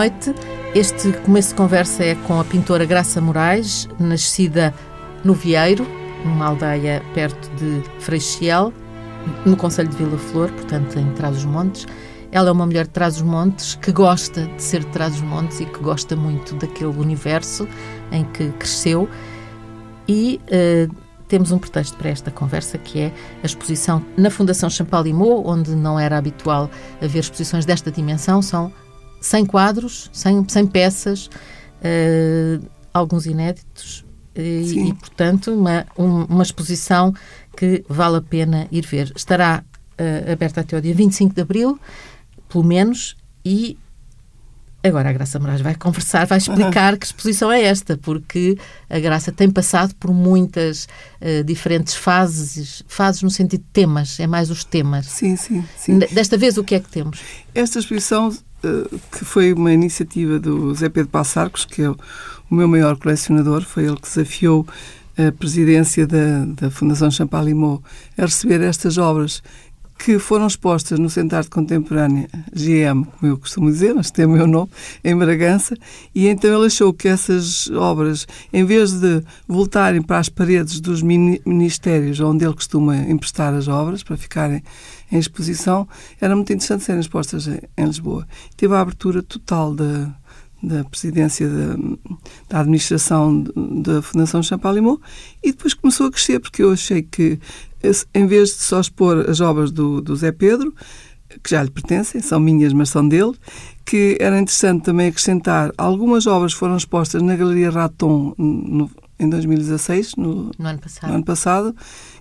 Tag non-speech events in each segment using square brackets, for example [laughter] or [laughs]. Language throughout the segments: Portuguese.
Noite. Este começo de conversa é com a pintora Graça Moraes, nascida no Vieiro, numa aldeia perto de Freixiel, no Conselho de Vila Flor, portanto em Trás-os-Montes. Ela é uma mulher de Trás-os-Montes que gosta de ser de Trás-os-Montes e que gosta muito daquele universo em que cresceu. E uh, temos um pretexto para esta conversa que é a exposição na Fundação Champalimau, onde não era habitual haver exposições desta dimensão, são 100 quadros, 100, 100 peças, uh, alguns inéditos, uh, e, portanto, uma, um, uma exposição que vale a pena ir ver. Estará uh, aberta até o dia 25 de abril, pelo menos, e Agora a Graça Moraes vai conversar, vai explicar [laughs] que exposição é esta, porque a Graça tem passado por muitas uh, diferentes fases, fases no sentido de temas, é mais os temas. Sim, sim, sim. Desta vez o que é que temos? Esta exposição que foi uma iniciativa do Zé Pedro Passarcos, que é o, o meu maior colecionador, foi ele que desafiou a presidência da, da Fundação Champalimau a receber estas obras que foram expostas no Centro de Arte Contemporânea GM, como eu costumo dizer, mas tem o meu nome, em Bragança, e então ele achou que essas obras, em vez de voltarem para as paredes dos ministérios onde ele costuma emprestar as obras para ficarem em exposição, era muito interessante serem expostas em Lisboa. Teve a abertura total da, da presidência da, da administração da Fundação Champalimau e depois começou a crescer porque eu achei que em vez de só expor as obras do, do Zé Pedro, que já lhe pertencem, são minhas, mas são dele, que era interessante também acrescentar. Algumas obras foram expostas na Galeria Raton no, em 2016, no, no, ano passado. no ano passado,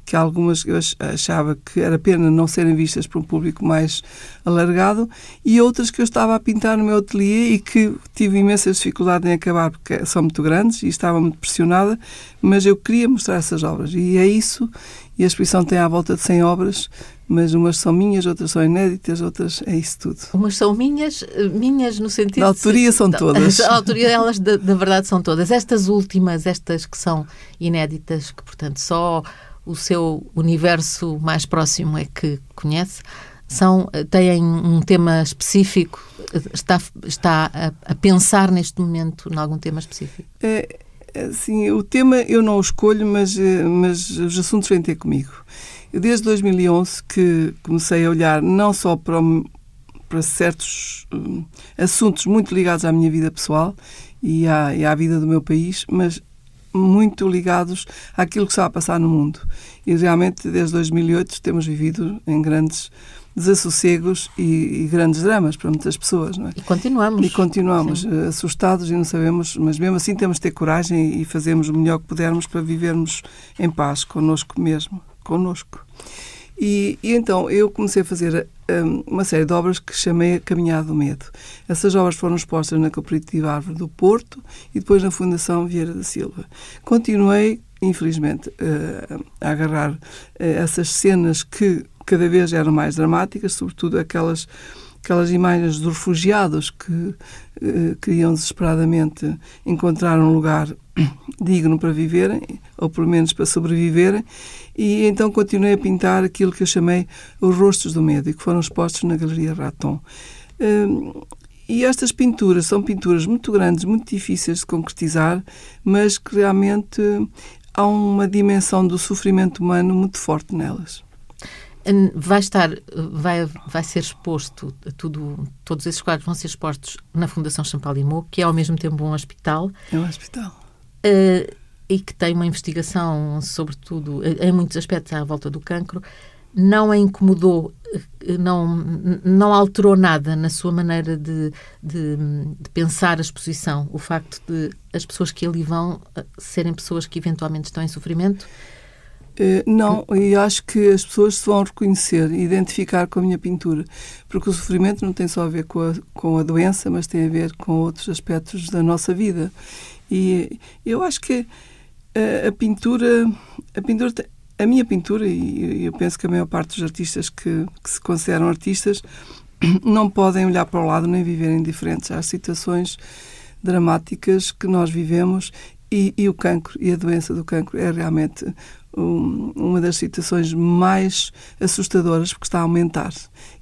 que algumas eu achava que era pena não serem vistas por um público mais alargado, e outras que eu estava a pintar no meu ateliê e que tive imensa dificuldade em acabar porque são muito grandes e estava muito pressionada, mas eu queria mostrar essas obras. E é isso, e a exposição tem à volta de 100 obras, mas umas são minhas, outras são inéditas, outras é isso tudo. Umas são minhas, minhas no sentido... Da autoria são todas. [laughs] A autoria delas, da, da verdade, são todas. Estas últimas, estas que são inéditas, que, portanto, só o seu universo mais próximo é que conhece, são, têm um tema específico? Está, está a, a pensar neste momento em algum tema específico? É, Assim, o tema eu não o escolho, mas, eh, mas os assuntos vêm ter comigo. Eu, desde 2011 que comecei a olhar não só para, para certos um, assuntos muito ligados à minha vida pessoal e à, e à vida do meu país, mas muito ligados àquilo que está a passar no mundo. E realmente, desde 2008, temos vivido em grandes desassossegos e, e, grandes dramas para muitas pessoas. Não é? E continuamos. E continuamos Sim. assustados e não sabemos, mas mesmo assim temos de ter coragem e fazemos o melhor que pudermos para vivermos em paz connosco mesmo, connosco. E, e então eu comecei a fazer um, uma série de obras que chamei a Caminhada do Medo. Essas obras foram expostas na Cooperativa Árvore do Porto e depois na Fundação Vieira da Silva. Continuei, infelizmente, uh, a agarrar uh, essas cenas que cada vez eram mais dramáticas, sobretudo aquelas aquelas imagens dos refugiados que eh, queriam desesperadamente encontrar um lugar [coughs] digno para viverem, ou pelo menos para sobreviverem, e então continuei a pintar aquilo que eu chamei os rostos do medo, e que foram expostos na Galeria Raton. Hum, e estas pinturas são pinturas muito grandes, muito difíceis de concretizar, mas que realmente há uma dimensão do sofrimento humano muito forte nelas vai estar, vai, vai ser exposto tudo, todos esses quadros vão ser expostos na Fundação Champalimau, que é ao mesmo tempo um hospital. É um hospital. Uh, e que tem uma investigação, sobretudo, em muitos aspectos à volta do cancro, não a incomodou, eh, não, não alterou nada na sua maneira de, de, de, pensar a exposição. O facto de as pessoas que ali vão eh, serem pessoas que eventualmente estão em sofrimento eh, não, e acho que as pessoas se vão reconhecer e identificar com a minha pintura, porque o sofrimento não tem só a ver com a, com a doença, mas tem a ver com outros aspectos da nossa vida. E eu acho que a, a pintura, a pintura, a minha pintura, e eu penso que a maior parte dos artistas que, que se consideram artistas [coughs] não podem olhar para o lado nem viver indiferentes às situações dramáticas que nós vivemos e, e, o cancro e a doença do cancro é realmente uma das situações mais assustadoras, porque está a aumentar.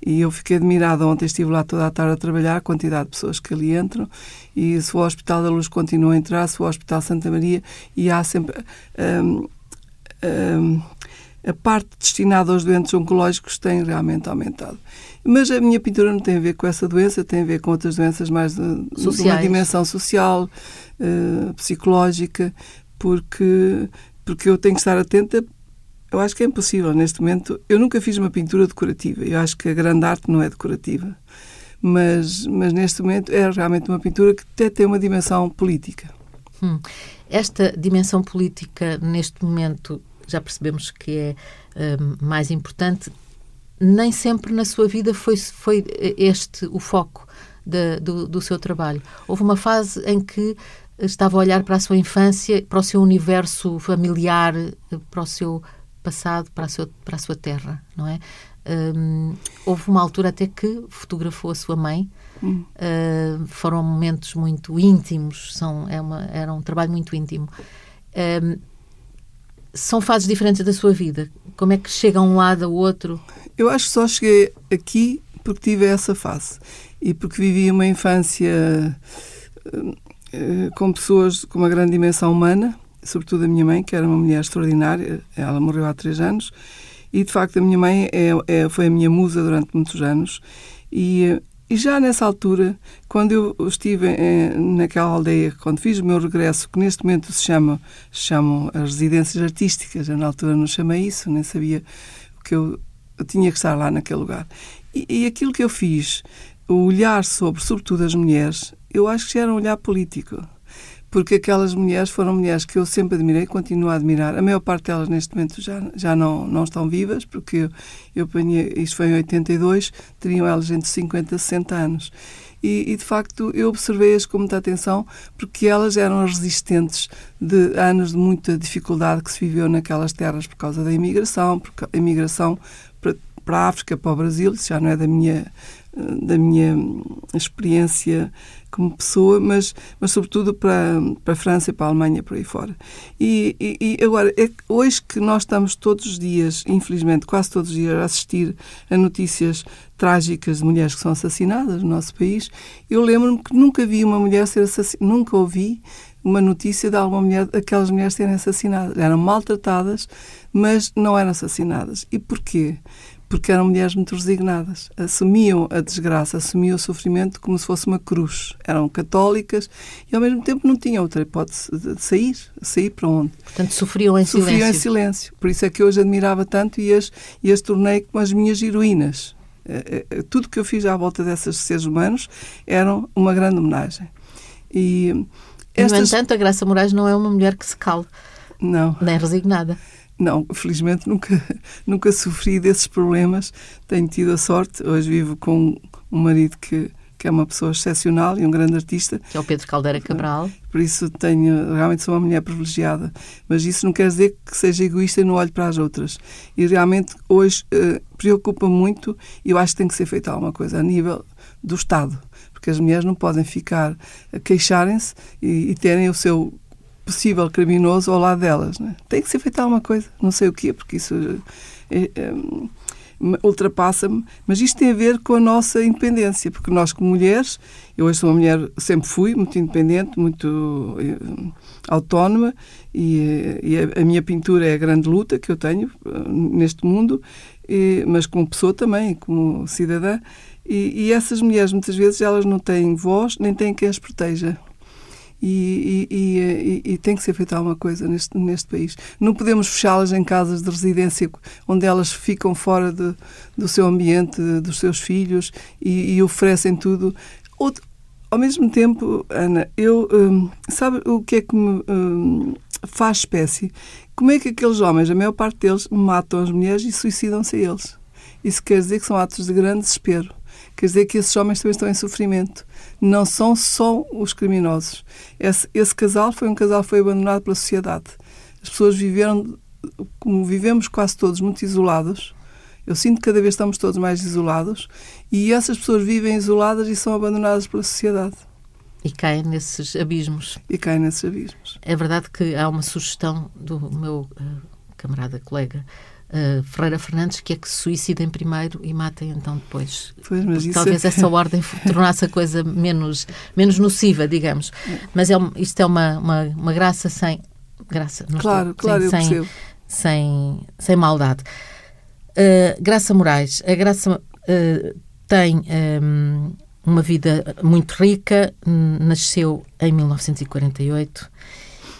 E eu fiquei admirada, ontem estive lá toda a tarde a trabalhar, a quantidade de pessoas que ali entram, e se o Hospital da Luz continua a entrar, se o Hospital Santa Maria, e há sempre... Um, um, a parte destinada aos doentes oncológicos tem realmente aumentado. Mas a minha pintura não tem a ver com essa doença, tem a ver com outras doenças mais de, de uma dimensão social, uh, psicológica, porque, porque eu tenho que estar atenta. Eu acho que é impossível neste momento. Eu nunca fiz uma pintura decorativa. Eu acho que a grande arte não é decorativa. Mas, mas neste momento é realmente uma pintura que até tem uma dimensão política. Hum. Esta dimensão política, neste momento, já percebemos que é uh, mais importante. Nem sempre na sua vida foi, foi este o foco do, do seu trabalho. Houve uma fase em que estava a olhar para a sua infância, para o seu universo familiar, para o seu passado, para a, sua, para a sua terra, não é? Um, houve uma altura até que fotografou a sua mãe. Hum. Uh, foram momentos muito íntimos, são, é uma, era um trabalho muito íntimo. Um, são fases diferentes da sua vida. Como é que chega a um lado ao outro? Eu acho que só cheguei aqui porque tive essa fase e porque vivi uma infância com pessoas com uma grande dimensão humana, sobretudo a minha mãe, que era uma mulher extraordinária. Ela morreu há três anos e, de facto, a minha mãe é, é, foi a minha musa durante muitos anos. E, e já nessa altura, quando eu estive eh, naquela aldeia, quando fiz o meu regresso, que neste momento se chama se chamam as residências artísticas, eu na altura não chamei isso, nem sabia que eu, eu tinha que estar lá naquele lugar. E, e, aquilo que eu fiz, o olhar sobre, sobretudo as mulheres, eu acho que já era um olhar político porque aquelas mulheres foram mulheres que eu sempre admirei e continuo a admirar. A maior parte delas neste momento já, já não, não estão vivas, porque eu, eu apanhei, isto foi em 82, teriam elas entre 50 e 60 anos. E, e, de facto eu observei-as com muita atenção porque elas eram resistentes de anos de muita dificuldade que se viveu naquelas terras por causa da imigração, porque a imigração para, para a África, para o Brasil, isso já não é da minha da minha experiência como pessoa, mas, mas sobretudo para, para a França e para a Alemanha, por aí fora. E, e, e agora, é hoje que nós estamos todos os dias, infelizmente, quase todos os dias, a assistir a notícias trágicas de mulheres que são assassinadas no nosso país, eu lembro-me que nunca vi uma mulher ser assassinada, nunca ouvi uma notícia de alguma mulher, aquelas mulheres serem assassinadas. Eram maltratadas, mas não eram assassinadas. E porquê? Porque eram mulheres muito resignadas. Assumiam a desgraça, assumiam o sofrimento como se fosse uma cruz. Eram católicas e, ao mesmo tempo, não tinham outra hipótese de sair. Sair para onde? Portanto, sofriam em sofriam silêncio. Sofriam em silêncio. Por isso é que eu as admirava tanto e as, e as tornei como as minhas heroínas. Eh, eh, tudo que eu fiz à volta dessas seres humanos eram uma grande homenagem. E, estas... No entanto, a Graça Moraes não é uma mulher que se cala. Não. Nem resignada. Não, felizmente nunca, [laughs] nunca sofri desses problemas. Tenho tido a sorte. Hoje vivo com um marido que, que é uma pessoa excepcional e um grande artista. Que é o Pedro Caldeira Cabral. Por isso tenho, realmente sou uma mulher privilegiada. Mas isso não quer dizer que seja egoísta e não olhe para as outras. E realmente hoje uh, preocupa muito e eu acho que tem que ser feita alguma coisa a nível do Estado. Porque as mulheres não podem ficar a queixarem-se e, e terem o seu possível criminoso ao lado delas. Né? Tem que ser feita alguma coisa, não sei o quê, porque isso é, é, ultrapassa-me, mas isto tem a ver com a nossa independência, porque nós, como mulheres, eu hoje sou uma mulher, sempre fui muito independente, muito eh, autónoma, e, e a, a, minha pintura é a grande luta que eu tenho neste mundo, e, mas como pessoa também, como cidadã. E, e essas mulheres, muitas vezes, elas não têm voz, nem têm quem as proteja e, e, e, e, tem que ser feita alguma coisa neste, neste país. Não podemos fechá-las em casas de residência onde elas ficam fora de, do seu ambiente, dos seus filhos e, oferecem tudo. Outro, ao mesmo tempo, Ana, eu hum, sabe o que é que me hum, faz espécie? Como é que aqueles homens, a maior parte deles, matam as mulheres e suicidam-se a eles? Isso quer dizer que são atos de grande desespero. Quer dizer que esses homens também estão em sofrimento. Não são só os criminosos. Esse, esse casal foi um casal que foi abandonado pela sociedade. As pessoas viveram, como vivemos quase todos, muito isolados. Eu sinto que cada vez estamos todos mais isolados e essas pessoas vivem isoladas e são abandonadas pela sociedade. E caem nesses abismos. E caem nesses abismos. É verdade que há uma sugestão do meu uh, camarada, colega, uh, Ferreira Fernandes, que é que se suicidem primeiro e matem então depois. Pois, Talvez é... essa ordem tornasse a coisa menos, menos nociva, digamos. Mas é, isto é uma, uma, uma graça sem. Graça, claro, estou, claro, sem, eu sem, sem, sem maldade. Uh, Graça Moraes. A Graça uh, tem um, uma vida muito rica, nasceu em 1948,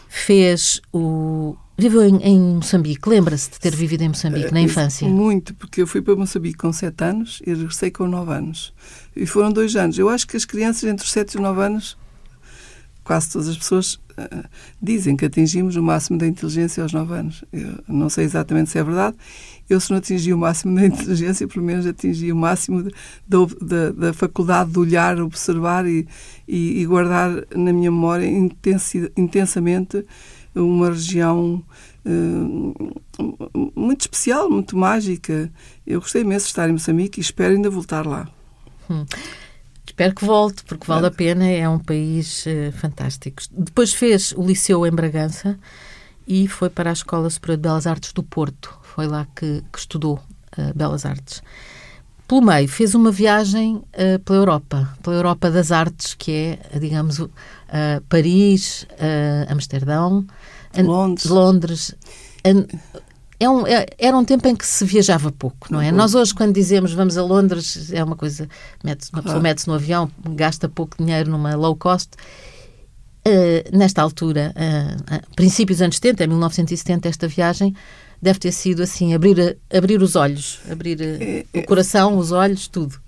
fez o. Viveu em, em Moçambique. Lembra-se de ter vivido em Moçambique na Eh, infância? Muito, porque eu fui para Moçambique com 7 anos e regressei com 9 anos. E foram dois anos. Eu acho que as crianças entre os 7 e os 9 anos, quase todas as pessoas uh, dizem que atingimos o máximo da inteligência aos 9 anos. Eu não sei exatamente se é verdade. Eu, se não atingi o máximo da [laughs] inteligência, pelo menos atingi o máximo de, da, da, faculdade de olhar, observar e, e, e guardar na minha memória intensi, intensamente uma região uh, muito especial, muito mágica. Eu gostei imenso de estar em Moçambique e espero ainda voltar lá. Hum. Espero que volte, porque vale a pena, é um país uh, fantástico. Depois fez o Liceu em Bragança e foi para a Escola Superior de Belas Artes do Porto. Foi lá que, que estudou uh, Belas Artes. Pelo meio, fez uma viagem uh, pela Europa, pela Europa das Artes, que é, digamos, uh, Paris, Amsterdão, Londres. Londres. É um, é, era um tempo em que se viajava pouco, não é? Nós hoje, quando dizemos vamos a Londres, é uma coisa, mete uma pessoa mete-se no avião, gasta pouco dinheiro numa low cost. nesta altura, princípios dos anos 70, em 1970, esta viagem deve ter sido assim, abrir, abrir os olhos, abrir é, o coração, os olhos, tudo.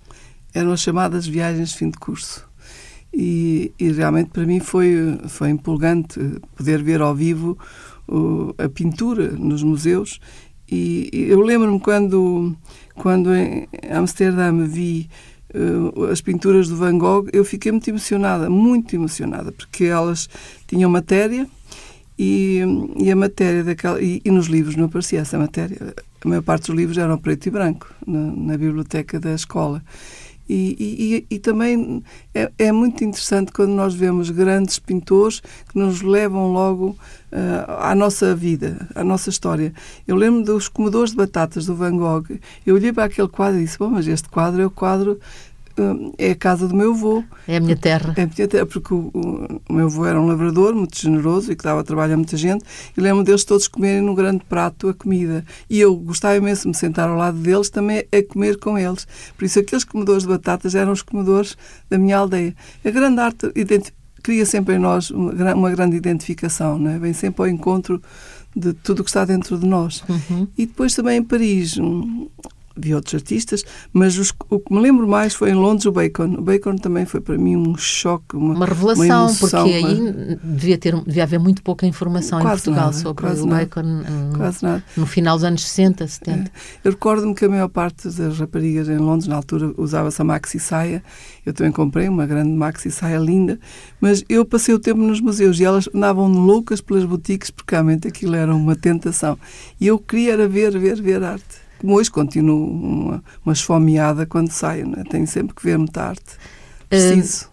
Eram as chamadas viagens de fim de curso. E, e realmente para mim foi, foi empolgante poder ver ao vivo o, a pintura nos museus. E, e eu lembro-me quando, quando em Amsterdã vi uh, as pinturas do Van Gogh, eu fiquei muito emocionada, muito emocionada, porque elas tinham matéria e, e, a matéria daquela. E, e, nos livros não aparecia essa matéria. A maior parte dos livros eram preto e branco, na, na biblioteca da escola. E, e, e também é, é, muito interessante quando nós vemos grandes pintores que nos levam logo uh, à nossa vida, à nossa história. Eu lembro dos comedores de batatas do Van Gogh. Eu olhei para aquele quadro e disse: Bom, mas este quadro é o quadro é a casa do meu avô. É a minha terra. É a minha terra, porque o, o, o meu avô era um lavrador muito generoso e que dava trabalho a muita gente. E lembro deles todos comerem num grande prato a comida. E eu gostava imenso de me sentar ao lado deles também a comer com eles. Por isso, aqueles comedores de batatas eram os comedores da minha aldeia. A grande arte cria sempre em nós uma, uma grande identificação, não é? Vem sempre ao encontro de tudo o que está dentro de nós. Uhum. E depois também em Paris, vi outros artistas, mas os, o que me lembro mais foi em Londres o Bacon. O Bacon também foi para mim um choque, uma, uma revelação, uma emoção, porque aí devia, ter, devia haver muito pouca informação quase em Portugal nada, sobre quase o nada, Bacon no, quase nada. no final dos anos 60, 70. É. Eu recordo-me que a maior parte das raparigas em Londres, na altura, usava-se a maxi saia. Eu também comprei uma grande maxi saia linda, mas eu passei o tempo nos museus e elas andavam loucas pelas boutiques porque realmente aquilo era uma tentação. E eu queria ver, ver, ver arte como hoje continuo uma, uma esfomeada quando saio, né? tenho sempre que ver muita arte. Preciso. Uh,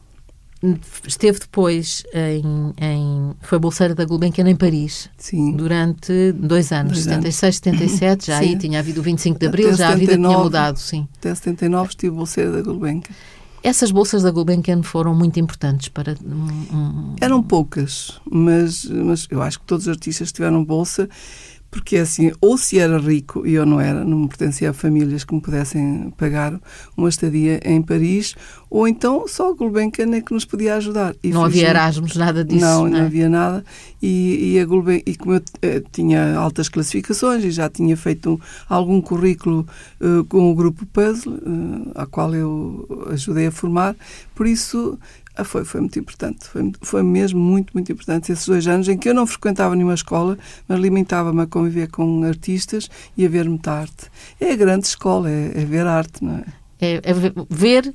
esteve depois em, em, Foi bolseira da Gulbenkian em Paris. Sim. Durante dois anos, dois 76, anos. 77, já [laughs] sim. aí tinha havido o 25 de Abril, Até já 79, a vida tinha mudado, sim. Até 79 estive bolseira da Gulbenkian. Essas bolsas da Gulbenkian foram muito importantes para... Um... Eram poucas, mas, mas eu acho que todos os artistas tiveram bolsa porque assim, ou se era rico, e eu não era, não me pertencia a famílias que me pudessem pagar uma estadia em Paris, ou então só a Gulbenkian é que nos podia ajudar. E não havia Erasmus, nada disso. Não, não, não é? havia nada. E, e, a Gulben, e como eu eh, tinha altas classificações e já tinha feito um, algum currículo uh, com o grupo Puzzle, uh, a qual eu ajudei a formar, por isso ah, foi, foi muito importante. Foi, foi mesmo muito, muito importante esses dois anos em que eu não frequentava nenhuma escola, mas limitava-me a conviver com artistas e a ver muita arte. É a grande escola, é, é ver arte, não é? É, é ver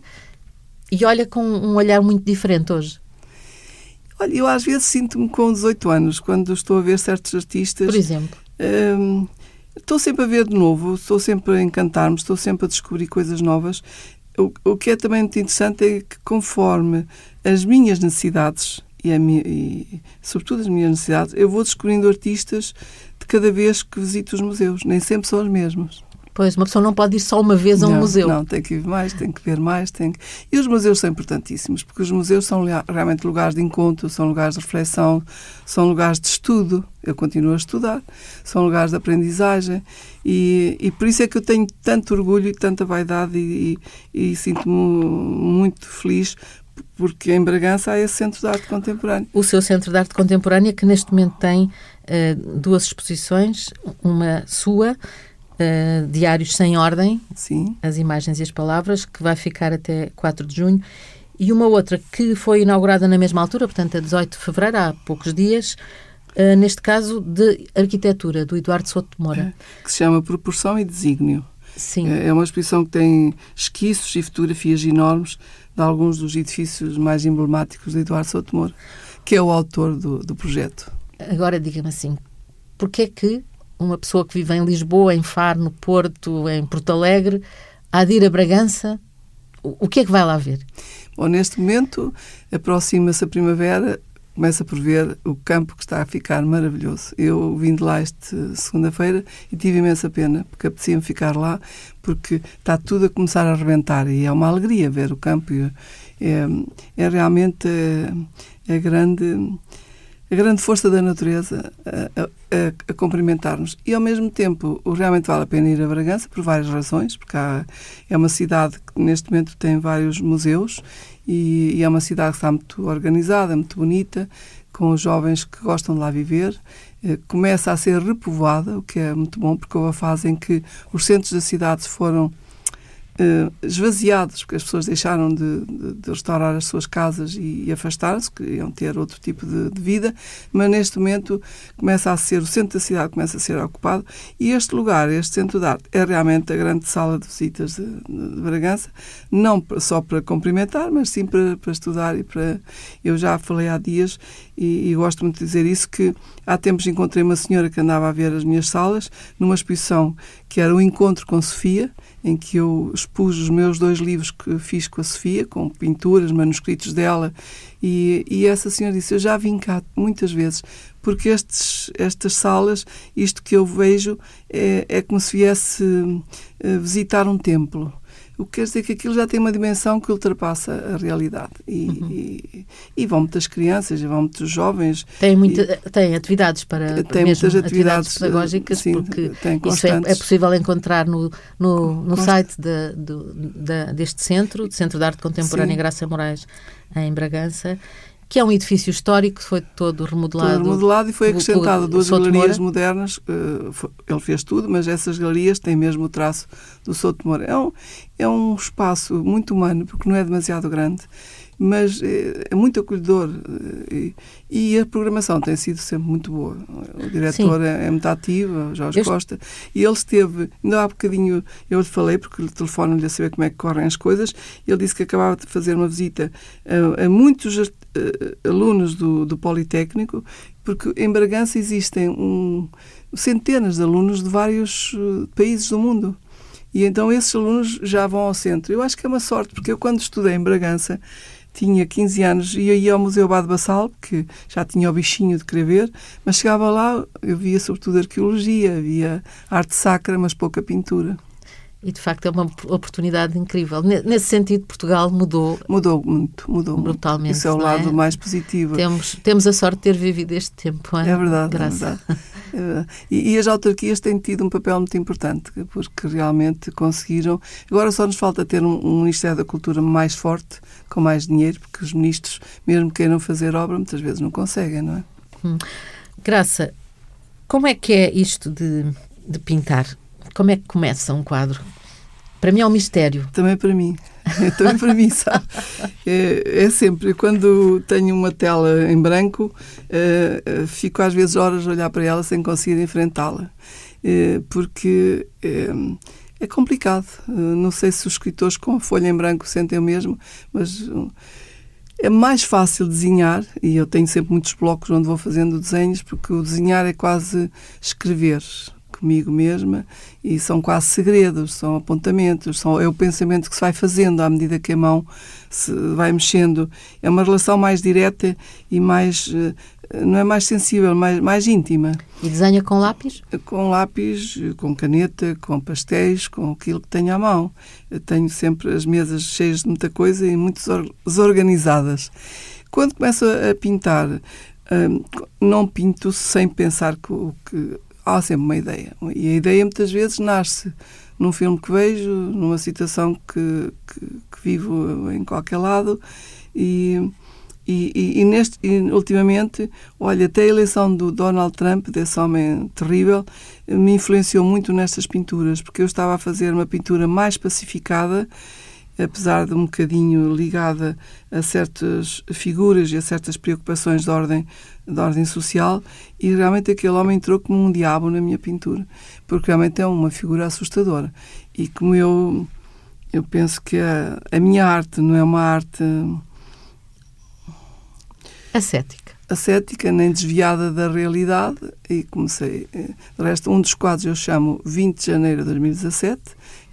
e olha com um olhar muito diferente hoje. Olha, eu às vezes sinto-me com 18 anos, quando estou a ver certos artistas. Por exemplo? Hum, estou sempre a ver de novo, estou sempre a encantar-me, estou sempre a descobrir coisas novas. O, o que é também muito interessante é que, conforme as minhas necessidades e, minha, e, sobretudo as minhas necessidades, eu vou descobrindo artistas de cada vez que visito os museus. Nem sempre são os mesmos. Pois, uma pessoa não pode ir só uma vez a um não, museu. Não, tem que ir mais, tem que ver mais. Tem que... E os museus são importantíssimos, porque os museus são realmente lugares de encontro, são lugares de reflexão, são lugares de estudo. Eu continuo a estudar, são lugares de aprendizagem e, e por isso é que eu tenho tanto orgulho e tanta vaidade e, e, e sinto-me muito feliz porque em Bragança há esse Centro de Arte Contemporânea. O seu Centro de Arte Contemporânea, que neste momento tem uh, duas exposições, uma sua, uh, Diários Sem Ordem, Sim. as imagens e as palavras, que vai ficar até 4 de junho, e uma outra que foi inaugurada na mesma altura, portanto, a 18 de fevereiro, há poucos dias, uh, neste caso de arquitetura, do Eduardo Souto de Moura. É, que se chama Proporção e Desígnio. Sim. É uma exposição que tem esquiços e fotografias enormes de alguns dos edifícios mais emblemáticos de Eduardo Souto Moura, que é o autor do, do projeto. Agora, diga-me assim, porquê é que uma pessoa que vive em Lisboa, em Faro, no Porto, em Porto Alegre, há ir a Bragança, o que é que vai lá ver? Bom, neste momento aproxima-se a primavera, começa por ver o campo que está a ficar maravilhoso. Eu vim de lá esta segunda-feira e tive imensa pena, porque apetecia-me ficar lá, porque está tudo a começar a arrebentar e é uma alegria ver o campo. É, é realmente a, a grande a grande força da natureza a, a, a, cumprimentar-nos. E, ao mesmo tempo, realmente vale a pena ir a Bragança, por várias razões, porque há, é uma cidade que, neste momento, tem vários museus e, e, é uma cidade que está muito organizada, muito bonita, com os jovens que gostam de lá viver. Eh, começa a ser repovoada, o que é muito bom, porque houve a fase em que os centros da cidade foram uh, esvaziados, porque as pessoas deixaram de, de, de restaurar as suas casas e, e afastaram-se, queriam ter outro tipo de, de, vida, mas neste momento começa a ser, o centro da cidade começa a ser ocupado e este lugar, este centro de arte, é realmente a grande sala de visitas de, de Bragança, não só para cumprimentar, mas sim para, para estudar e para... Eu já falei há dias e, e, gosto muito de dizer isso, que há tempos encontrei uma senhora que andava a ver as minhas salas numa exposição que era o Encontro com Sofia, em que eu expus os meus dois livros que fiz com a Sofia, com pinturas, manuscritos dela, e, e essa senhora disse, eu já vim cá muitas vezes, porque estes, estas salas, isto que eu vejo, é, é como se viesse uh, visitar um templo o que quer dizer que aquilo já tem uma dimensão que ultrapassa a realidade. E, uhum. e, e vão muitas crianças, vão muitos jovens. Tem, muita, e, tem atividades para tem muitas atividades, atividades pedagógicas, sim, porque isso é, é, possível encontrar no, no, no site de, do, de, deste centro, do Centro de Arte Contemporânea sim. Graça Moraes, em Bragança que é um edifício histórico, foi todo remodelado. Todo remodelado e foi acrescentado duas galerias modernas. ele fez tudo, mas essas galerias têm mesmo o traço do Souto Moura. É um, é um espaço muito humano, porque não é demasiado grande mas é, é muito acolhedor e, e, a programação tem sido sempre muito boa. O diretor é, é, muito ativo, Jorge eu... Costa, e ele esteve, ainda há bocadinho eu lhe falei, porque o telefone-lhe a saber como é que correm as coisas, ele disse que acabava de fazer uma visita a, a muitos a, a, alunos do, do Politécnico, porque em Bragança existem um, centenas de alunos de vários uh, países do mundo. E então esses alunos já vão ao centro. Eu acho que é uma sorte, porque eu quando estudei em Bragança, tinha 15 anos e ia ao Museu Bado Bassal, que já tinha o bichinho de querer ver, mas chegava lá, eu via sobretudo arqueologia, via arte sacra, mas pouca pintura. E de facto é uma oportunidade incrível. Nesse sentido, Portugal mudou. Mudou muito, mudou brutalmente. Isso é o lado é? mais positivo. Temos, temos a sorte de ter vivido este tempo. É, é verdade, Graças. é verdade. É verdade. E, e, as autarquias têm tido um papel muito importante, porque realmente conseguiram. Agora só nos falta ter um, um Ministério da Cultura mais forte, com mais dinheiro, porque os ministros, mesmo queiram fazer obra, muitas vezes não conseguem, não é? Hum. Graça, como é que é isto de, de pintar? Como é que começa um quadro? Para mim é um mistério. Também para mim. Também para mim, sabe? É, é, sempre, quando tenho uma tela em branco, é, é, fico às vezes horas a olhar para ela sem conseguir enfrentá-la. É, porque é, é, complicado. Não sei se os escritores com a folha em branco sentem o mesmo, mas é mais fácil desenhar, e eu tenho sempre muitos blocos onde vou fazendo desenhos, porque o desenhar é quase escrever comigo mesma e são quase segredos, são apontamentos, são, é o pensamento que se vai fazendo à medida que a mão se vai mexendo. É uma relação mais direta e mais uh, não é mais sensível, mais, mais íntima. E desenha com lápis? Com lápis, com caneta, com pastéis, com aquilo que tenho à mão. Eu tenho sempre as mesas cheias de muita coisa e muito desorganizadas. Quando começo a pintar, hum, não pinto sem pensar que, que há sempre uma ideia. E a ideia muitas vezes nasce num filme que vejo, numa situação que, que, que vivo em qualquer lado e e, e, neste, e, ultimamente, olha, até a eleição do Donald Trump, desse homem terrível, me influenciou muito nestas pinturas, porque eu estava a fazer uma pintura mais pacificada, apesar de um bocadinho ligada a certas figuras e a certas preocupações de ordem, de ordem social, e realmente aquele homem entrou como um diabo na minha pintura, porque realmente é uma figura assustadora. E como eu, eu penso que a, a minha arte não é uma arte Ascética. Ascética, nem desviada da realidade, e comecei. Eh, de resto, um dos quadros eu chamo 20 de janeiro de 2017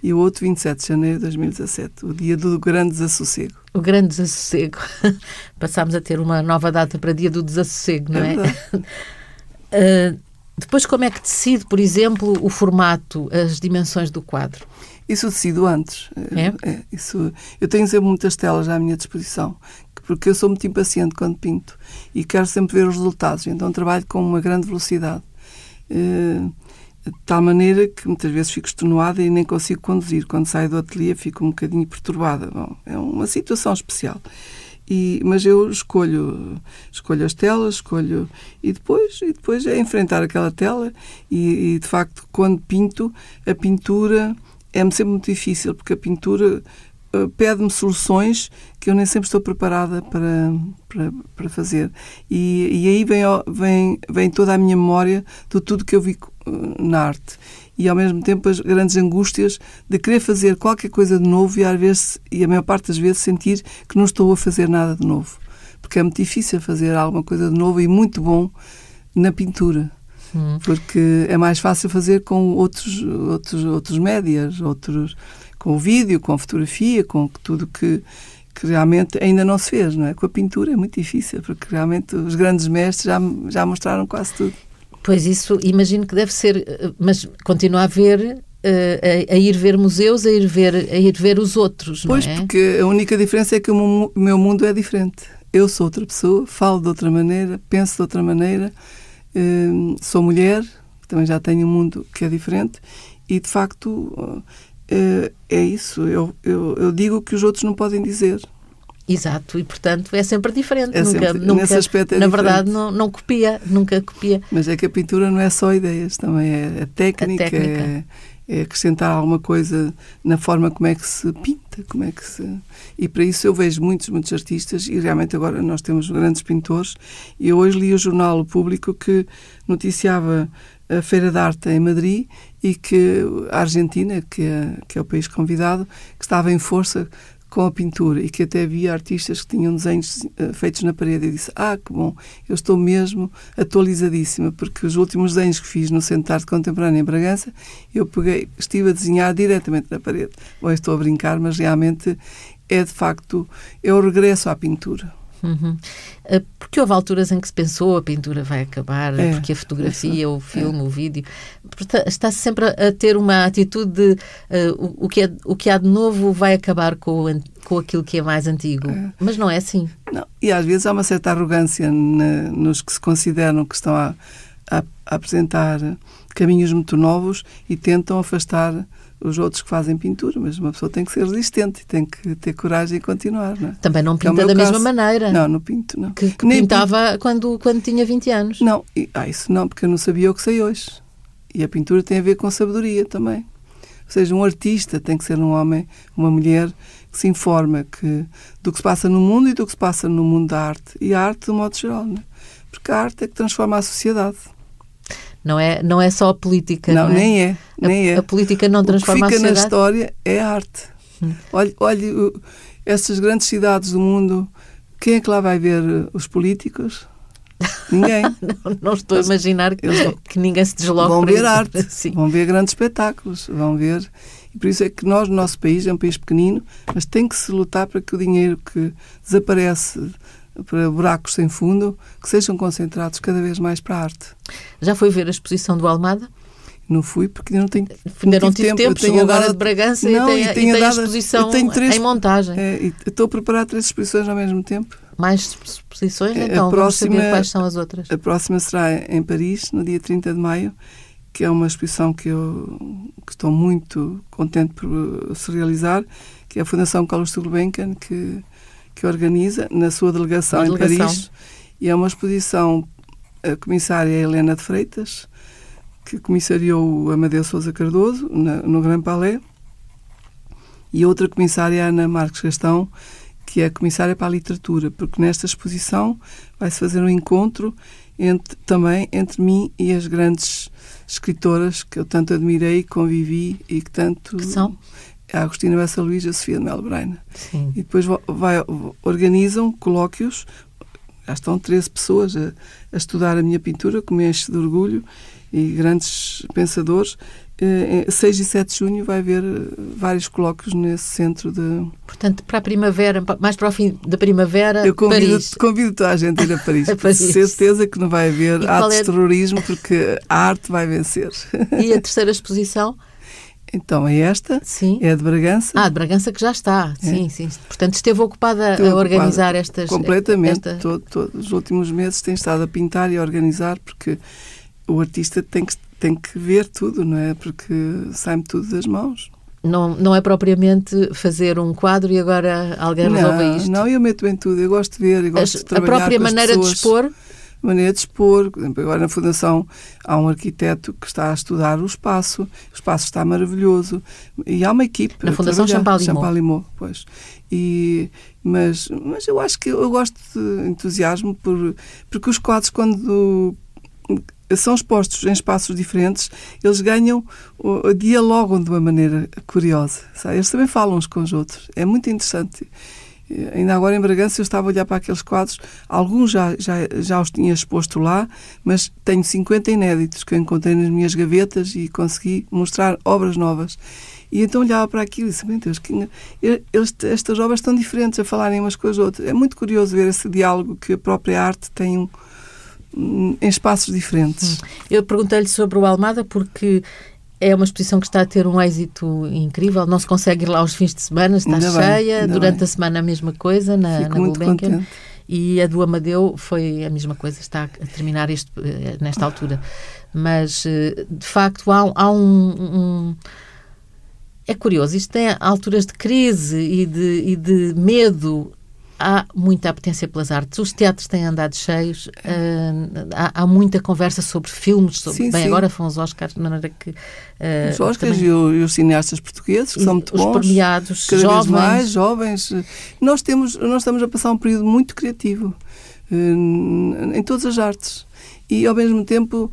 e o outro 27 de janeiro de 2017, o dia do grande desassossego. O grande desassossego. [laughs] Passámos a ter uma nova data para dia do desassossego, não é? é? uh, [laughs] depois, como é que decide, por exemplo, o formato, as dimensões do quadro? Isso decido antes. É? é? isso, eu tenho sempre muitas telas à minha disposição porque eu sou muito impaciente quando pinto e quero sempre ver os resultados, então trabalho com uma grande velocidade. Uh, de tal maneira que muitas vezes fico extenuada e nem consigo conduzir. Quando saio do ateliê fico um bocadinho perturbada. Bom, é uma situação especial. E, mas eu escolho escolho as telas, escolho e depois e depois é enfrentar aquela tela e, e de facto quando pinto a pintura é-me sempre muito difícil porque a pintura pede-me soluções que eu nem sempre estou preparada para, para, para fazer. E, e aí vem, vem, vem toda a minha memória de tudo que eu vi eh, na arte. E ao mesmo tempo as grandes angústias de querer fazer qualquer coisa de novo e, às vezes, e a maior parte das vezes sentir que não estou a fazer nada de novo. Porque é muito difícil fazer alguma coisa de novo e muito bom na pintura. Hum. Porque é mais fácil fazer com outros, outros, outros médias, outros com o vídeo, com a fotografia, com tudo que, que realmente ainda não se fez, não é? Com a pintura é muito difícil, porque realmente os grandes mestres já, já mostraram quase tudo. Pois isso, imagino que deve ser, eh, mas continua a haver Uh, a, a, ir ver museus, a ir ver, a ir ver os outros, pois, não é? porque a única diferença é que o meu mundo é diferente. Eu sou outra pessoa, falo de outra maneira, penso de outra maneira, uh, sou mulher, também já tenho um mundo que é diferente e, de facto, é, é isso. Eu, eu, eu digo que os outros não podem dizer. Exato, e portanto é sempre diferente. É nunca, sempre, nunca, nesse aspecto é Na diferente. verdade, não, não copia, nunca copia. Mas é que a pintura não é só ideias, também é a técnica, a técnica. É, é, acrescentar alguma coisa na forma como é que se pinta, como é que se. E para isso eu vejo muitos, muitos artistas, e realmente agora nós temos grandes pintores. E eu hoje li o jornal Público que noticiava a Feira de Arte em Madrid e que a Argentina, que é, que é o país convidado, que estava em força com a pintura e que até havia artistas que tinham desenhos uh, feitos na parede e disse ah, que bom, eu estou mesmo atualizadíssima porque os últimos desenhos que fiz no Centro de Arte Contemporânea em Bragança eu peguei, estive a desenhar diretamente na parede. Bom, estou a brincar, mas realmente é de facto, é o regresso à pintura. Uhum. Eh, porque houve alturas em que se pensou a pintura vai acabar, é, porque a fotografia, é o filme, é. o vídeo. Está-se sempre a ter uma atitude de uh, o, o, que é, o que há de novo vai acabar com, com aquilo que é mais antigo. É. Mas não é assim. Não. E às vezes há uma certa arrogância na, nos que se consideram que estão a, a, a apresentar caminhos muito novos e tentam afastar os outros que fazem pintura, mas uma pessoa tem que ser resistente tem que ter coragem e continuar. Não é? Também não é pinta é da caso. mesma maneira. Não, não pinto, não. Que, que pintava pinto. quando, quando tinha 20 anos. Não, e, ah, isso não, porque eu não sabia o que sei hoje. E a pintura tem a ver com sabedoria também. Ou seja, um artista tem que ser um homem, uma mulher que se informa que, do que se passa no mundo e do que se passa no mundo da arte. E a arte, de modo geral, não é? Porque a arte é que transforma a sociedade. Não é, não é só a política. Não, não é? nem é. Nem a, é. a política não transforma o que fica a sociedade. na história é a arte. Hum. Olhe, olhe essas grandes cidades do mundo, quem é que lá vai ver os políticos? [laughs] Ninguém. não, não, estou a imaginar que, que ninguém se desloque Vão ver arte, [laughs] Sim. vão ver grandes espetáculos, vão ver. E por isso é que nós, no nosso país, é um país pequenino, mas tem que se lutar para que o dinheiro que desaparece para buracos sem fundo, que sejam concentrados cada vez mais para a arte. Já foi ver a exposição do Almada? Não fui porque não tenho Ainda não tive tempo, tempo chegou agora de Bragança não, e tem, e tem, e a exposição três, em montagem. É, estou a preparar três exposições ao mesmo tempo. Mais exposições? É, então, a próxima, vamos saber quais são as outras. A próxima será em Paris, no dia 30 de maio, que é uma exposição que eu que estou muito contente por se realizar, que é a Fundação Carlos Gulbenkian, que, que organiza na sua delegação, delegação, em Paris. E é uma exposição, a comissária Helena de Freitas, que comissariou o Amadeu Sousa Cardoso na, no Grand Palais, e outra comissária Ana Marques Gastão, que é comissária para a literatura, porque nesta exposição vai-se fazer um encontro entre, também entre mim e as grandes escritoras que eu tanto admirei, convivi e que tanto... Que são? A Agostina Bessa Luís e a Sofia de Mel Braina. E depois vai, organizam colóquios, já estão 13 pessoas a, a estudar a minha pintura, que me enche de orgulho, e grandes pensadores. 6 eh, e 7 de junho vai haver eh, vários colóquios nesse centro de. Portanto, para a primavera, mais para o fim da primavera, Eu convido, Paris. convido toda a gente a ir a Paris. [laughs] a Paris. Certeza que não vai haver atos é... de terrorismo, porque a arte vai vencer. E a terceira exposição? [laughs] Então, é esta. Sim. É de Bragança. Ah, de Bragança que já está. É. Sim, sim. Portanto, esteve ocupada esteve a organizar ocupada estas. Completamente. Esta... Todo, todos os últimos meses tem estado a pintar e a organizar, porque o artista tem que, tem que ver tudo, não é? Porque sai-me tudo das mãos. Não, não é propriamente fazer um quadro e agora alguém não, resolve isto. Não, eu meto em tudo. Eu gosto de ver, eu gosto As, de trabalhar A própria maneira pessoas. de expor? Maneira de expor. Agora na Fundação há um arquiteto que está a estudar o espaço, o espaço está maravilhoso e há uma equipe. Na Fundação Champalimau. Champalimau, pois. E, mas, mas eu acho que eu gosto de entusiasmo por, porque os quadros, quando são expostos em espaços diferentes, eles ganham, dialogam de uma maneira curiosa. Sabe? Eles também falam uns com os outros. É muito interessante. Ainda agora em Bragança eu estava a olhar para aqueles quadros, alguns já, já, já os tinha exposto lá, mas tenho 50 inéditos que eu encontrei nas minhas gavetas e consegui mostrar obras novas. E então olhava para aquilo e disse, meu Deus, que, estas obras estão diferentes a falarem umas com as outras. É muito curioso ver esse diálogo que a própria arte tem em espaços diferentes. Hum. Eu perguntei-lhe sobre o Almada porque é uma exposição que está a ter um êxito incrível. Não se consegue ir lá aos fins de semana, está ainda cheia. Bem, Durante bem. a semana a mesma coisa na, Fico na Gulbenkian. E a do Amadeu foi a mesma coisa, está a terminar este, eh, nesta altura. Mas, eh, de facto, há, há um, um é curioso, isto tem alturas de crise e de, e de medo há muita apetência pelas artes. Os teatros têm andado cheios. Uh, há, há, muita conversa sobre filmes. Sobre, sim, bem, sim. agora foram os Oscars, de maneira que. Uh, os Oscars também, e, o, e, os cineastas portugueses, que são muito os bons. Os premiados, cada jovens. Vez mais jovens. Nós, temos, nós estamos a passar um período muito criativo uh, em todas as artes. E, ao mesmo tempo,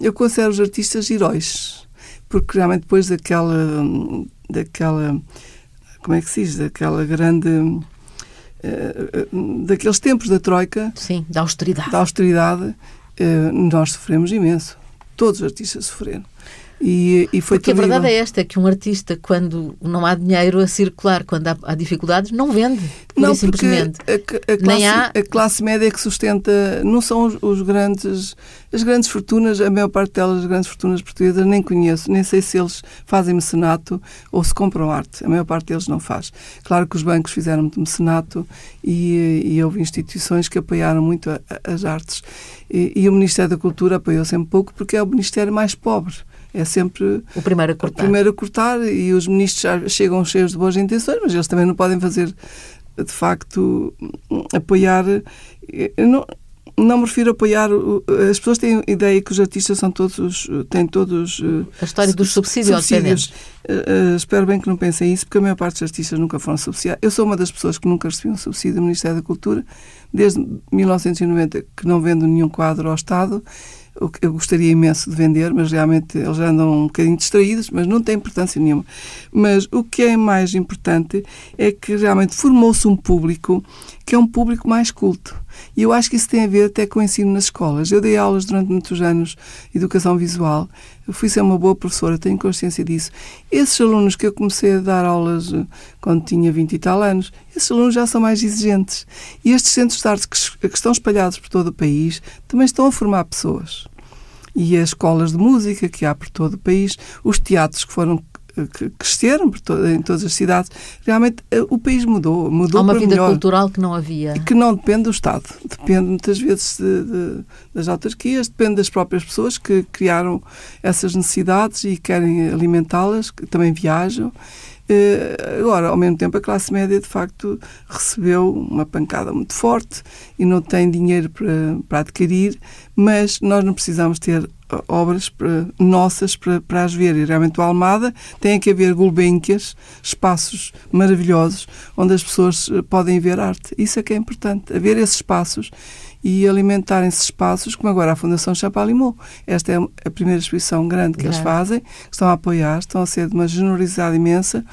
eu considero os artistas heróis. Porque, realmente, depois daquela. daquela como é que se diz? Daquela grande eh, daqueles tempos da Troika. Sim, da austeridade. Da austeridade, eh, nós sofremos imenso. Todos os artistas sofreram. E, e foi Porque a verdade é esta, que um artista, quando não há dinheiro a circular, quando há, há dificuldades, não vende. Não, simplesmente. A, a, classe, Nem há... a classe média que sustenta, não são os, os, grandes, as grandes fortunas, a maior parte delas, as grandes fortunas portuguesas, nem conheço, nem sei se eles fazem mecenato ou se compram arte. A maior parte deles não faz. Claro que os bancos fizeram de mecenato e, e houve instituições que apoiaram muito a, as artes. E, e o Ministério da Cultura apoiou sempre pouco porque é o Ministério mais pobre é sempre o primeiro a cortar. O primeiro a cortar e os ministros já chegam cheios de boas intenções, mas eles também não podem fazer, de facto, apoiar. Não, não me refiro a apoiar. As pessoas têm a ideia que os artistas são todos. têm todos. A história dos subsídios. subsídios. Uh, espero bem que não pensem isso, porque a maior parte dos artistas nunca foram subsidiados. Eu sou uma das pessoas que nunca recebi um subsídio do Ministério da Cultura, desde 1990 que não vendo nenhum quadro ao Estado eu gostaria imenso de vender, mas realmente eles andam um bocadinho distraídos, mas não tem importância nenhuma. Mas o que é mais importante é que realmente formou-se um público que é um público mais culto. E eu acho que isso tem a ver até com o ensino nas escolas. Eu dei aulas durante muitos anos de educação visual. Eu fui ser uma boa professora, tenho consciência disso. Esses alunos que eu comecei a dar aulas eh, quando tinha 20 e tal anos, esses alunos já são mais exigentes. E estes centros de arte que, que estão espalhados por todo o país também estão a formar pessoas. E as escolas de música que há por todo o país, os teatros que foram que cresceram em todas as cidades, realmente eh, o país mudou. mudou Há uma vida melhor, cultural que não havia. Que não depende do Estado, depende muitas vezes de, de, das autarquias, depende das próprias pessoas que criaram essas necessidades e querem alimentá-las, que também viajam. Uh, agora, ao mesmo tempo, a classe média de facto recebeu uma pancada muito forte e não tem dinheiro para, para adquirir, mas nós não precisamos ter obras nossas para, para as ver. E realmente o Almada tem que haver Gulbenkias, espaços maravilhosos onde as pessoas eh, podem ver arte. Isso é que é importante, haver esses espaços e alimentar esses espaços, como agora a Fundação Chapalimau. Esta é a primeira exposição grande que eles fazem, que estão a apoiar, estão a ser de uma generosidade imensa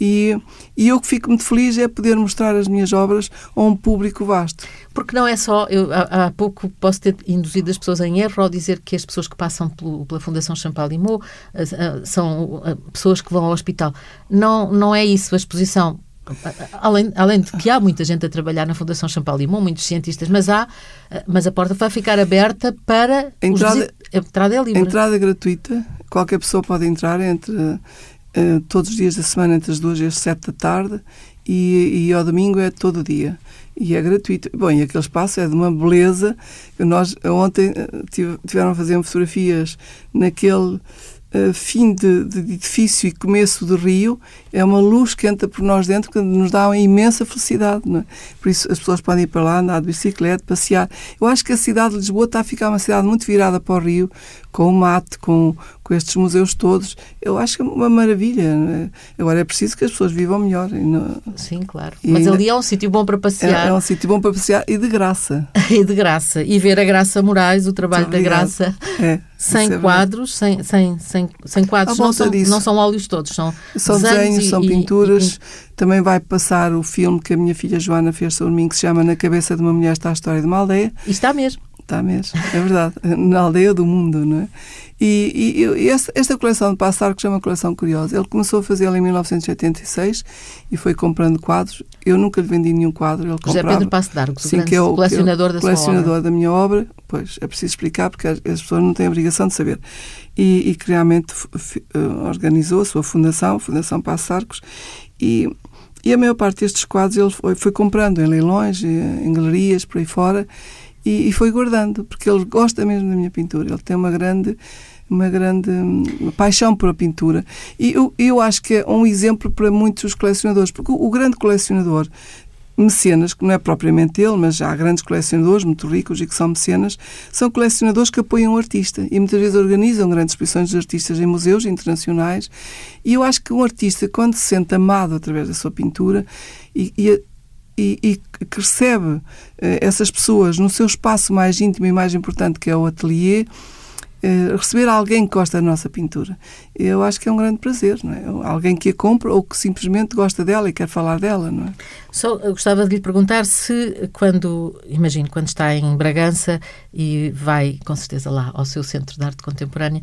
e, e eu que fico muito feliz é poder mostrar as minhas obras a um público vasto. Porque não é só, eu há, há pouco posso ter induzido as pessoas em erro ao dizer que as pessoas que passam pelo, pela Fundação Champalimau eh, eh, são eh, pessoas que vão ao hospital. Não, não é isso, a exposição Além, além de que há muita gente a trabalhar na Fundação Champalimau, muitos cientistas, mas há, mas a porta vai ficar aberta para a entrada, a entrada é livre. A entrada é gratuita, qualquer pessoa pode entrar entre uh, todos os dias da semana, entre as duas e as sete da tarde, e, e ao domingo é todo dia. E é gratuito. Bom, e aquele espaço é de uma beleza. Nós ontem eh, tiveram a fazer fotografias naquele uh, fim de, de, edifício e começo do rio, é uma luz que entra por nós dentro que nos dá uma imensa felicidade. É? Por isso as pessoas podem ir para lá, andar de bicicleta, passear. Eu acho que a cidade de Lisboa está a ficar uma cidade muito virada para o rio, com o mate, com, com estes museus todos. Eu acho que é uma maravilha. É? Agora é preciso que as pessoas vivam melhor. Não... Sim, claro. E Mas ali é um sítio bom para passear. É, é, um sítio bom para passear e de graça. [laughs] e de graça. E ver a Graça Moraes, o trabalho da Graça. É, sem é quadros, sem, sem, sem, sem quadros. Não são, não são óleos todos, são, são desenhos, desenhos são e, pinturas. E... Também vai passar o filme que a minha filha Joana fez sobre mim, que se chama Na Cabeça de uma Mulher está a História de uma Aldeia. E está mesmo. Está mesmo, é verdade. [laughs] Na aldeia do mundo, não é? E, e, e esta, esta, coleção de Passarcos é uma coleção curiosa. Ele começou a fazê-la em 1986 e foi comprando quadros. Eu nunca lhe vendi nenhum quadro. Ele José comprava, Pedro Passo Dargo, sim, que é o colecionador, que é o, da, colecionador da minha obra. Pois, é preciso explicar porque as, as pessoas não têm a obrigação de saber. E, e que realmente eh, organizou a sua fundação, a Fundação Passarcos, e, e a maior parte destes quadros ele foi, foi comprando em leilões, em galerias, por aí fora, e, e, foi guardando, porque ele gosta mesmo da minha pintura. Ele tem uma grande uma grande uma paixão por a pintura. E eu, eu acho que é um exemplo para muitos colecionadores, porque o, o grande colecionador mecenas, que não é propriamente ele, mas já há grandes colecionadores muito ricos e que são mecenas, são colecionadores que apoiam o artista e muitas vezes organizam grandes exposições de artistas em museus internacionais. E eu acho que um artista, quando se sente amado através da sua pintura e, e e, e, que recebe eh, essas pessoas no seu espaço mais íntimo e mais importante, que é o ateliê, eh, receber alguém que gosta da nossa pintura. Eu acho que é um grande prazer, não é? Alguém que a compra ou que simplesmente gosta dela e quer falar dela, não é? Só gostava de lhe perguntar se quando, imagino, quando está em Bragança e vai com certeza lá ao seu Centro de Arte Contemporânea,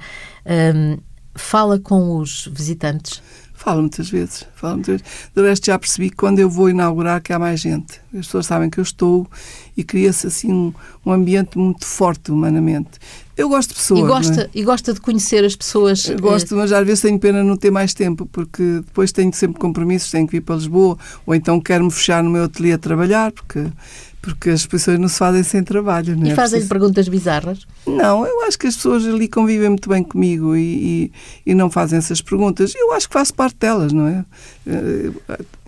um, fala com os visitantes Falo muitas vezes, falo muitas vezes. Do resto já percebi que quando eu vou inaugurar que há mais gente. As pessoas sabem que eu estou e cria-se assim um, um, ambiente muito forte humanamente. Eu gosto de pessoas. E gosta, é? e gosta de conhecer as pessoas. Eu gosto, mas às vezes tenho pena não ter mais tempo, porque depois tenho sempre compromissos, tenho que vir para Lisboa, ou então quero-me fechar no meu ateliê a trabalhar, porque porque as pessoas não se fazem sem trabalho. Não é? E fazem-lhe perguntas bizarras? Não, eu acho que as pessoas ali convivem muito bem comigo e, e, e, não fazem essas perguntas. Eu acho que faço parte delas, não é? Eh,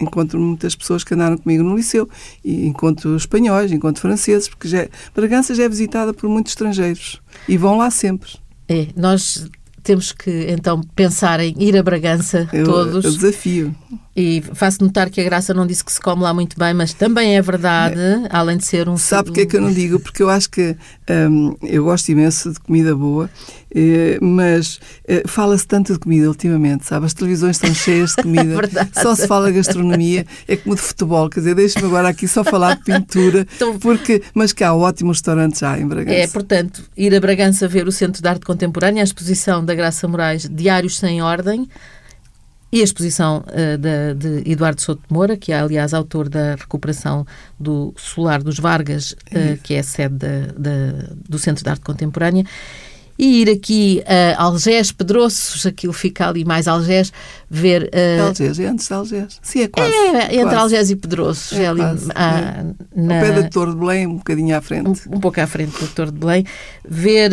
encontro muitas pessoas que andaram comigo no liceu e encontro espanhóis, encontro franceses, porque já, Bragança já é visitada por muitos estrangeiros e vão lá sempre. É, nós temos que então pensar em ir a Bragança eu, todos. Eu desafio. E faço notar que a Graça não disse que se come lá muito bem, mas também é verdade, é. além de ser um. Sabe porque é que eu não digo? Porque eu acho que hum, eu gosto imenso de comida boa, eh, mas eh, fala-se tanto de comida ultimamente, sabe? As televisões estão cheias de [laughs] comida, é só se fala de gastronomia, é como de futebol, quer dizer, deixe-me agora aqui só falar de pintura, [laughs] porque, mas que há ótimos restaurantes já em Bragança. É, portanto, ir a Bragança ver o Centro de Arte Contemporânea, a exposição da Graça Moraes, Diários Sem Ordem, e a exposição uh, de, de, Eduardo Souto de Moura, que é, aliás, autor da recuperação do Solar dos Vargas, uh, que é a sede do Centro de Arte Contemporânea. E ir aqui a Algés, Pedroços, aquilo fica ali mais Algés, ver... Uh, Algés, é antes de Algés. Sim, é quase. É, entre quase. Algés e Pedroços. É, é ali, quase, é. Na, Ao pé da Torre de Belém, um bocadinho à frente. Um, um pouco à frente da Torre de Belém. Ver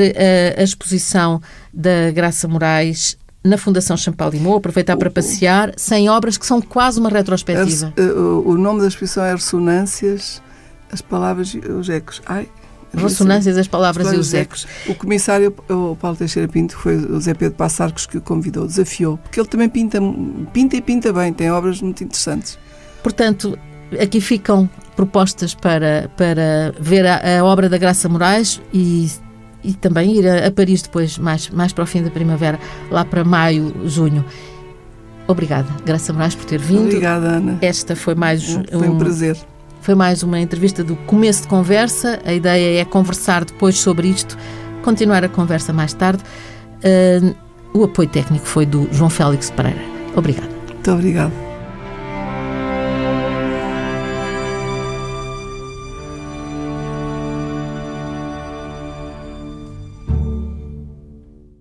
a exposição da Graça Moraes na Fundação Champalimau, aproveitar para passear, sem obras que são quase uma retrospectiva. Eh, o nome da exposição é Ressonâncias, as palavras e os ecos. Ai, Ressonâncias, as palavras e os ecos. O comissário, o Paulo Teixeira Pinto, foi o Zé Pedro Passarcos que o convidou, desafiou, porque ele também pinta, pinta e pinta bem, tem obras muito interessantes. Portanto, aqui ficam propostas para, para ver a, a obra da Graça Moraes e e também ir a, a, Paris depois, mais, mais para o fim da primavera, lá para maio, junho. Obrigada, Graça Moraes, por ter vindo. Obrigada, Ana. Esta foi mais foi um, um prazer. Foi mais uma entrevista do começo de conversa. A ideia é conversar depois sobre isto, continuar a conversa mais tarde. Uh, o apoio técnico foi do João Félix Pereira. Obrigada. Muito obrigada.